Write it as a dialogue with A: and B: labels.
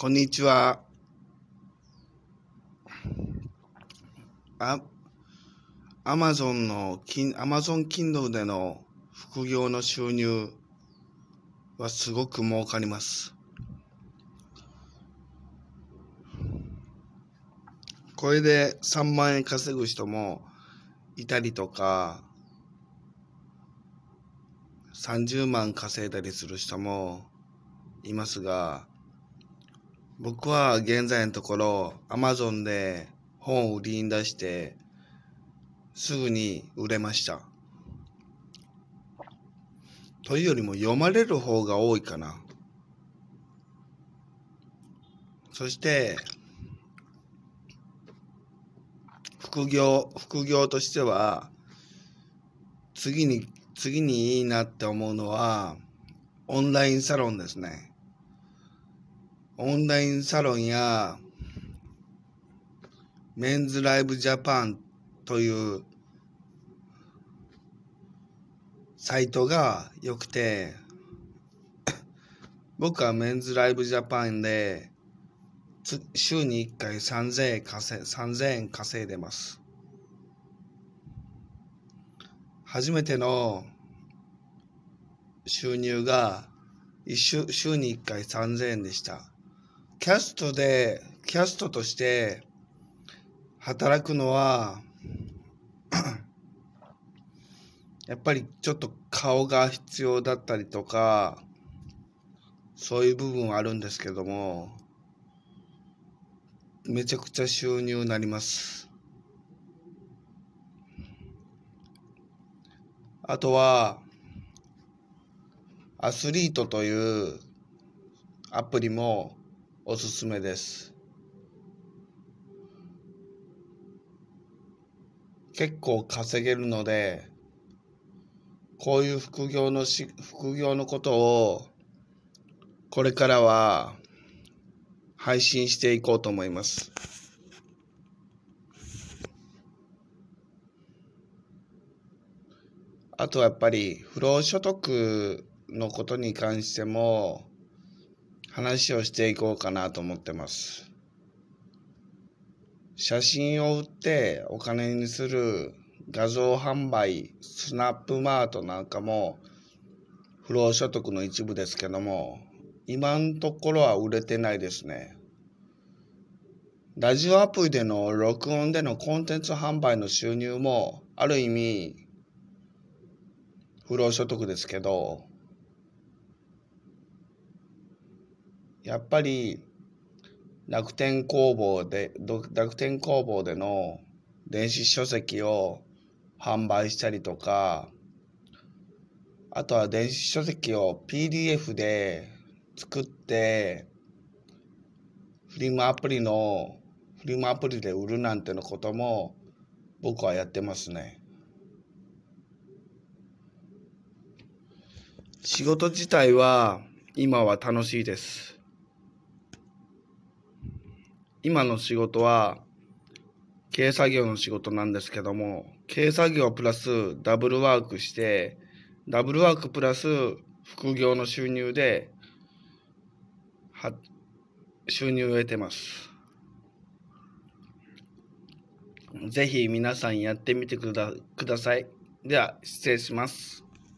A: こんにちは。あ、アマゾンの、アマゾン Kindle での副業の収入はすごく儲かります。これで3万円稼ぐ人もいたりとか、30万稼いだりする人もいますが、僕は現在のところ、アマゾンで本を売りに出して、すぐに売れました。というよりも読まれる方が多いかな。そして、副業、副業としては、次に、次にいいなって思うのは、オンラインサロンですね。オンラインサロンやメンズライブジャパンというサイトが良くて 僕はメンズライブジャパンで週に1回3000円稼3000円稼いでます。初めての収入が週週に1回3000円でした。キャストで、キャストとして働くのは、やっぱりちょっと顔が必要だったりとか、そういう部分はあるんですけども、めちゃくちゃ収入になります。あとは、アスリートというアプリもおすすめです。結構稼げるので、こういう副業のし、副業のことを、これからは配信していこうと思います。あとはやっぱり不労所得のことに関しても話をしていこうかなと思ってます。写真を売ってお金にする画像販売、スナップマートなんかも不労所得の一部ですけども、今のところは売れてないですね。ラジオアプリでの録音でのコンテンツ販売の収入もある意味不労所得ですけど、やっぱり楽天工房で楽天工房での電子書籍を販売したりとかあとは電子書籍を PDF で作ってフリマアプリのフリマアプリで売るなんてのことも僕はやってますね。仕事自体は今は楽しいです。今の仕事は、軽作業の仕事なんですけども、軽作業プラスダブルワークして、ダブルワークプラス副業の収入で、は、収入を得てます。ぜひ皆さんやってみてくだください。では、失礼します。